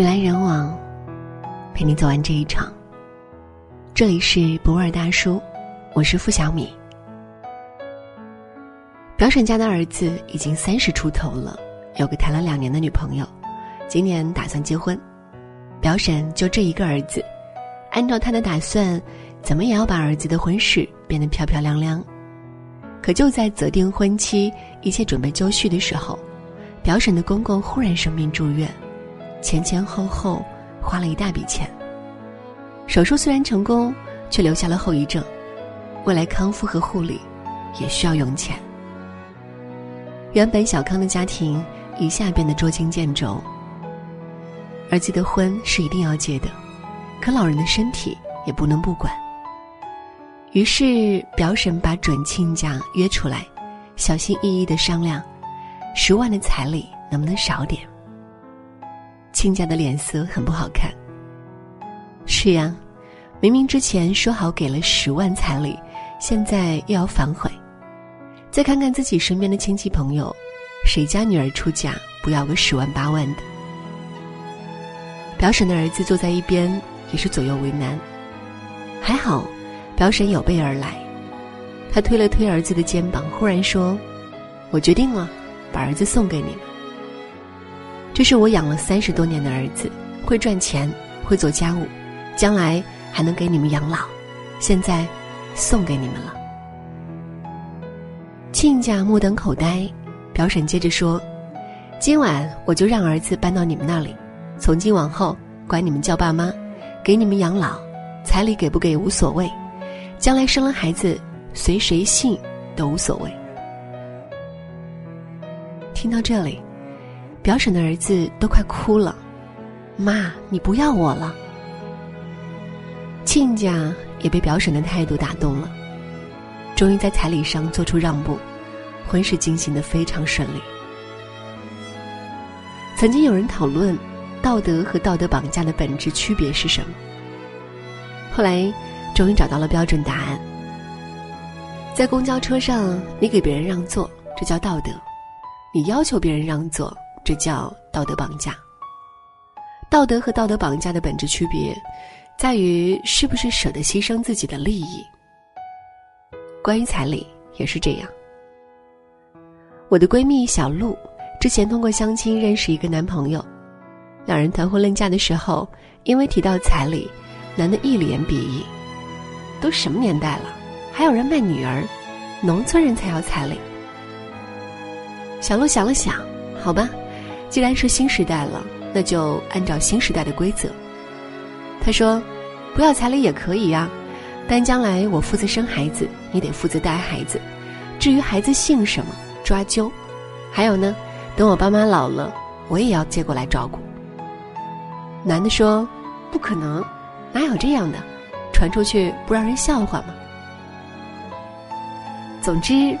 人来人往，陪你走完这一场。这里是博尔大叔，我是付小米。表婶家的儿子已经三十出头了，有个谈了两年的女朋友，今年打算结婚。表婶就这一个儿子，按照他的打算，怎么也要把儿子的婚事变得漂漂亮亮。可就在择定婚期、一切准备就绪的时候，表婶的公公忽然生病住院。前前后后花了一大笔钱。手术虽然成功，却留下了后遗症，未来康复和护理也需要用钱。原本小康的家庭一下变得捉襟见肘。儿子的婚是一定要结的，可老人的身体也不能不管。于是表婶把准亲家约出来，小心翼翼的商量，十万的彩礼能不能少点。亲家的脸色很不好看。是呀，明明之前说好给了十万彩礼，现在又要反悔。再看看自己身边的亲戚朋友，谁家女儿出嫁不要个十万八万的？表婶的儿子坐在一边，也是左右为难。还好，表婶有备而来，他推了推儿子的肩膀，忽然说：“我决定了，把儿子送给你们。”这是我养了三十多年的儿子，会赚钱，会做家务，将来还能给你们养老。现在，送给你们了。亲家目瞪口呆，表婶接着说：“今晚我就让儿子搬到你们那里，从今往后管你们叫爸妈，给你们养老，彩礼给不给无所谓，将来生了孩子随谁姓都无所谓。”听到这里。表婶的儿子都快哭了，妈，你不要我了。亲家也被表婶的态度打动了，终于在彩礼上做出让步，婚事进行的非常顺利。曾经有人讨论，道德和道德绑架的本质区别是什么？后来，终于找到了标准答案。在公交车上，你给别人让座，这叫道德；你要求别人让座。这叫道德绑架。道德和道德绑架的本质区别，在于是不是舍得牺牲自己的利益。关于彩礼也是这样。我的闺蜜小璐之前通过相亲认识一个男朋友，两人谈婚论嫁的时候，因为提到彩礼，男的一脸鄙夷：“都什么年代了，还有人卖女儿？农村人才要彩礼。”小璐想了想，好吧。既然是新时代了，那就按照新时代的规则。他说：“不要彩礼也可以呀，但将来我负责生孩子，你得负责带孩子。至于孩子姓什么，抓阄。还有呢，等我爸妈老了，我也要接过来照顾。”男的说：“不可能，哪有这样的？传出去不让人笑话吗？”总之，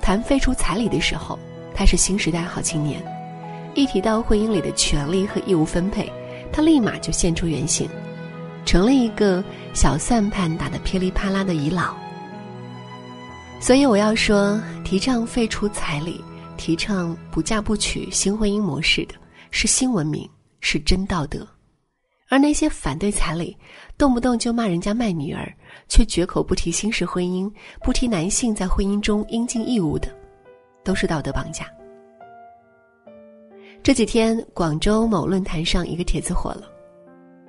谈废除彩礼的时候，他是新时代好青年。一提到婚姻里的权利和义务分配，他立马就现出原形，成了一个小算盘打得噼里啪啦的遗老。所以我要说，提倡废除彩礼、提倡不嫁不娶新婚姻模式的是新文明，是真道德；而那些反对彩礼、动不动就骂人家卖女儿，却绝口不提新式婚姻、不提男性在婚姻中应尽义务的，都是道德绑架。这几天，广州某论坛上一个帖子火了。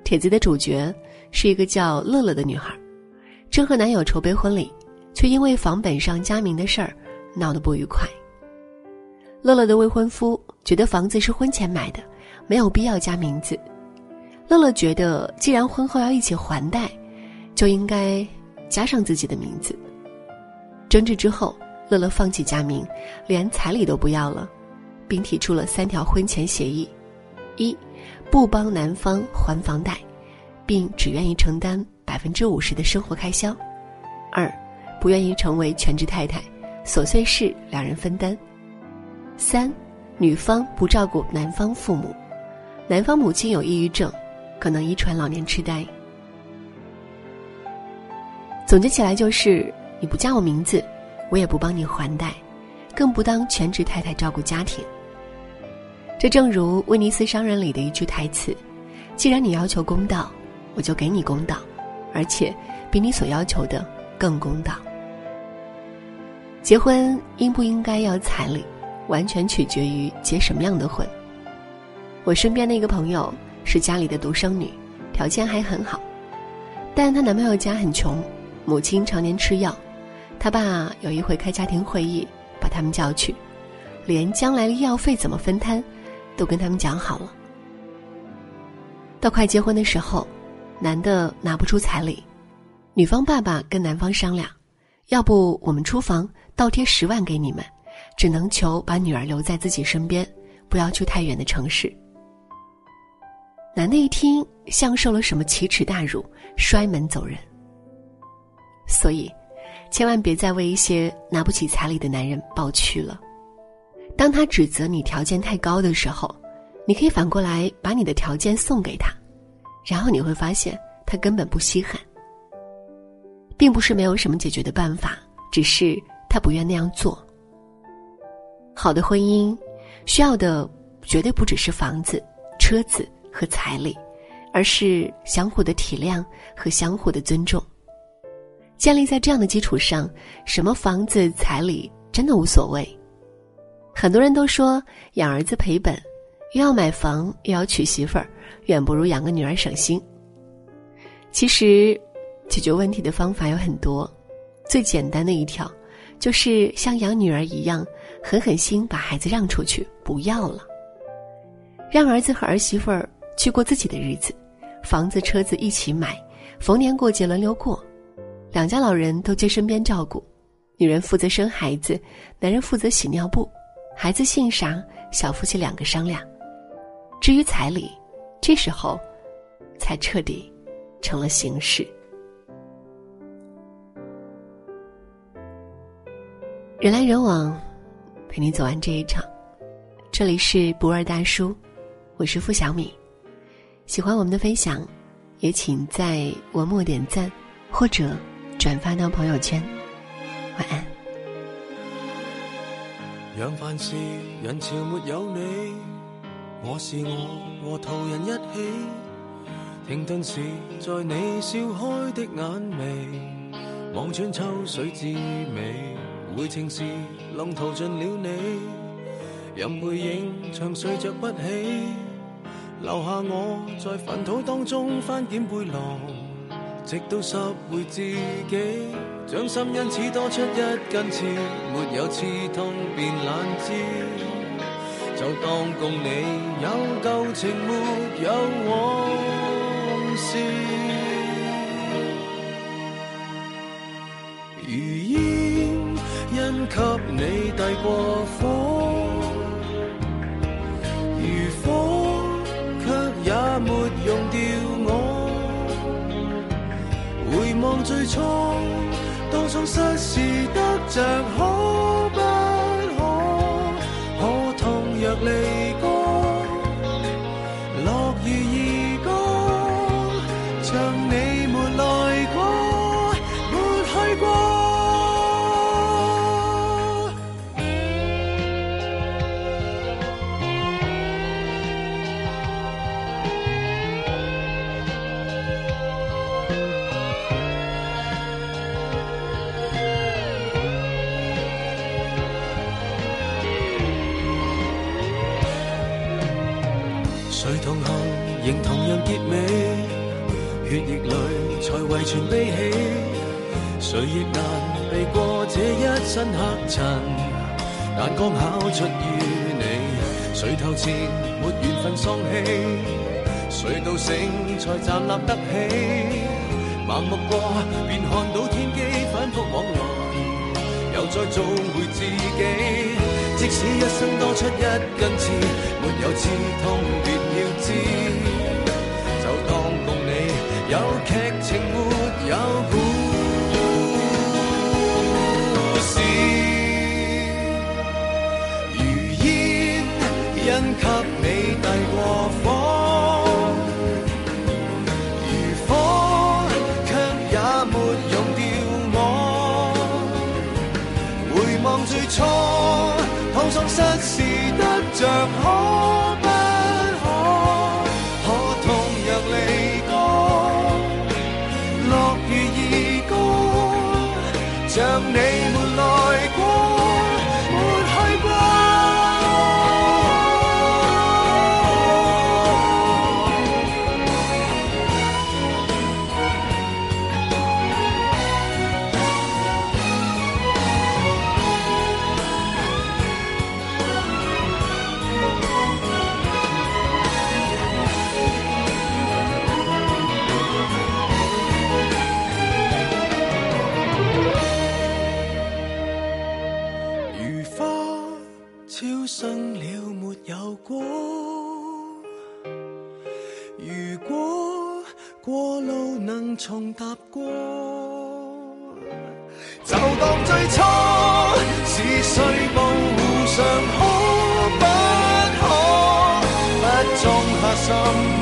帖子的主角是一个叫乐乐的女孩，正和男友筹备婚礼，却因为房本上加名的事儿闹得不愉快。乐乐的未婚夫觉得房子是婚前买的，没有必要加名字。乐乐觉得，既然婚后要一起还贷，就应该加上自己的名字。争执之后，乐乐放弃加名，连彩礼都不要了。并提出了三条婚前协议：一，不帮男方还房贷，并只愿意承担百分之五十的生活开销；二，不愿意成为全职太太，琐碎事两人分担；三，女方不照顾男方父母，男方母亲有抑郁症，可能遗传老年痴呆。总结起来就是：你不叫我名字，我也不帮你还贷，更不当全职太太照顾家庭。这正如威尼斯商人里的一句台词：“既然你要求公道，我就给你公道，而且比你所要求的更公道。结婚应不应该要彩礼，完全取决于结什么样的婚。我身边的一个朋友是家里的独生女，条件还很好，但她男朋友家很穷，母亲常年吃药。她爸有一回开家庭会议，他们叫去，连将来的医药费怎么分摊，都跟他们讲好了。到快结婚的时候，男的拿不出彩礼，女方爸爸跟男方商量，要不我们出房倒贴十万给你们，只能求把女儿留在自己身边，不要去太远的城市。男的一听，像受了什么奇耻大辱，摔门走人。所以。千万别再为一些拿不起彩礼的男人抱屈了。当他指责你条件太高的时候，你可以反过来把你的条件送给他，然后你会发现他根本不稀罕。并不是没有什么解决的办法，只是他不愿那样做。好的婚姻，需要的绝对不只是房子、车子和彩礼，而是相互的体谅和相互的尊重。建立在这样的基础上，什么房子、彩礼真的无所谓。很多人都说养儿子赔本，又要买房又要娶媳妇儿，远不如养个女儿省心。其实，解决问题的方法有很多，最简单的一条，就是像养女儿一样，狠狠心把孩子让出去，不要了，让儿子和儿媳妇儿去过自己的日子，房子、车子一起买，逢年过节轮流过。两家老人都接身边照顾，女人负责生孩子，男人负责洗尿布，孩子姓啥，小夫妻两个商量。至于彩礼，这时候才彻底成了形式。人来人往，陪你走完这一场。这里是不二大叔，我是付小米。喜欢我们的分享，也请在文末点赞或者。转发到朋友圈，晚安。让凡事人潮没有你，我是我和途人一起，停顿时在你笑开的眼眉，望穿秋水之美，回程时浪淘尽了你，任背影长睡着不起，留下我在粪土当中翻检背囊。直到拾回自己，掌心因此多出一根刺，没有刺痛便懒知，就当共你有旧情没有往事。如烟因给你递过火，同样结尾，血液里才遗存悲喜。谁亦难避过这一身黑尘，眼光考出于你。谁头前没缘分丧气，谁到醒才站立得起？盲目过便看到天机，反复往来，又再做回自己。即使一生多出一根刺，没有刺痛别要知。剧情没有故事，如烟因给你递过火，如火却也没用掉我。回望最初，痛丧失事得着 name. 重踏过，就当最初是碎步互相可不可，不种下心。